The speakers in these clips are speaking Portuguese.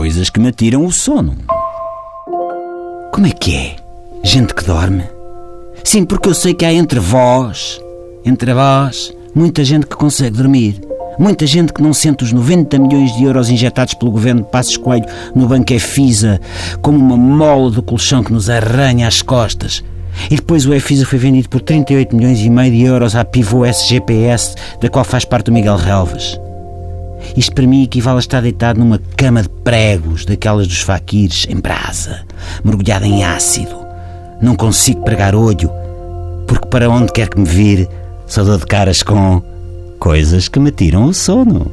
coisas que me tiram o sono. Como é que é? Gente que dorme? Sim, porque eu sei que há entre vós, entre vós, muita gente que consegue dormir. Muita gente que não sente os 90 milhões de euros injetados pelo governo de Passos Coelho no Banco EFISA como uma mola do colchão que nos arranha as costas. E depois o EFISA foi vendido por 38 milhões e meio de euros à Pivô SGPS, da qual faz parte o Miguel Relvas. Isto para mim equivale a estar deitado numa cama de pregos, daquelas dos faquires, em brasa, mergulhado em ácido. Não consigo pregar olho, porque para onde quer que me vire, só dou de caras com coisas que me tiram o sono.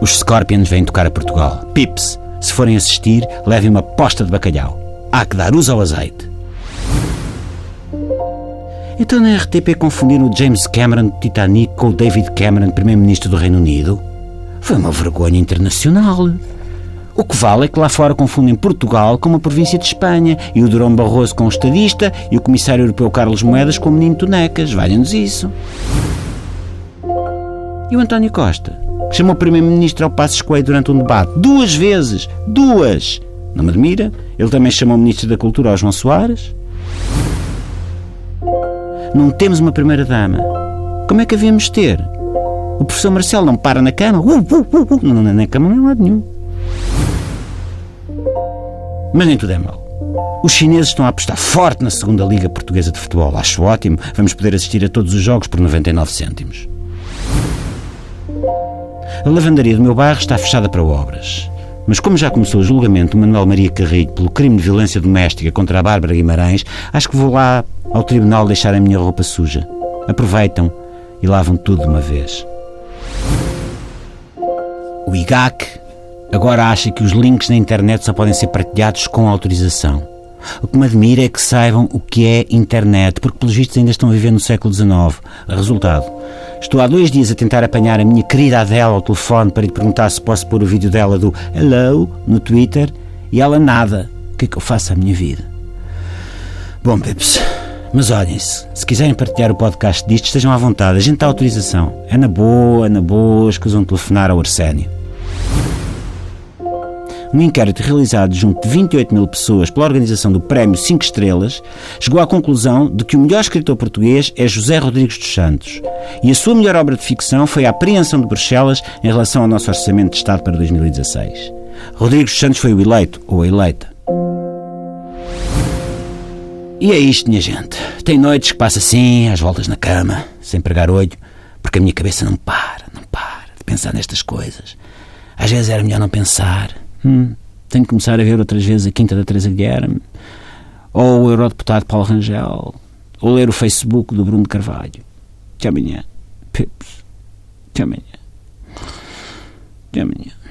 Os Scorpions vêm tocar a Portugal. Pips, se forem assistir, levem uma posta de bacalhau. Há que dar uso ao azeite. Então na RTP confundiram o James Cameron de Titanic com o David Cameron, Primeiro-Ministro do Reino Unido? Foi uma vergonha internacional. O que vale é que lá fora confundem Portugal com uma província de Espanha e o Durão Barroso com o estadista e o Comissário Europeu Carlos Moedas com o menino Tonecas. Valha-nos isso. E o António Costa, que chamou o Primeiro-Ministro ao Passos Coelho durante um debate. Duas vezes! Duas! Não me admira. Ele também chamou o Ministro da Cultura ao João Soares. Não temos uma Primeira-Dama. Como é que havíamos ter? O professor Marcelo não para na cama? Uh, uh, uh, uh. Não, na cama não é lado nenhum. Mas nem tudo é mau. Os chineses estão a apostar forte na segunda Liga Portuguesa de Futebol. Acho ótimo. Vamos poder assistir a todos os jogos por 99 cêntimos. A lavandaria do meu bairro está fechada para obras. Mas como já começou o julgamento do Manuel Maria Carrilho pelo crime de violência doméstica contra a Bárbara Guimarães, acho que vou lá ao tribunal deixar a minha roupa suja. Aproveitam e lavam tudo de uma vez. O IGAC agora acha que os links na internet só podem ser partilhados com autorização. O que me admira é que saibam o que é internet, porque pelos vistos ainda estão a viver no século XIX. Resultado, estou há dois dias a tentar apanhar a minha querida Adele ao telefone para lhe perguntar se posso pôr o vídeo dela do Hello no Twitter e ela nada. O que é que eu faço à minha vida? Bom, Pips, mas olhem-se, se quiserem partilhar o podcast disto, estejam à vontade, a gente dá autorização. É na boa, é na boa, escusam telefonar ao Arsénio. Um inquérito realizado junto de 28 mil pessoas pela organização do Prémio 5 Estrelas chegou à conclusão de que o melhor escritor português é José Rodrigues dos Santos e a sua melhor obra de ficção foi A Apreensão de Bruxelas em relação ao nosso Orçamento de Estado para 2016. Rodrigues dos Santos foi o eleito, ou a eleita. E é isto, minha gente. Tem noites que passa assim, às voltas na cama, sem pregar olho, porque a minha cabeça não para, não para de pensar nestas coisas. Às vezes era melhor não pensar. Hum, tenho que começar a ver outras vezes a Quinta da Teresa Guilherme, ou o Eurodeputado Paulo Rangel, ou ler o Facebook do Bruno Carvalho. Até amanhã. Pips. Até amanhã. Até amanhã.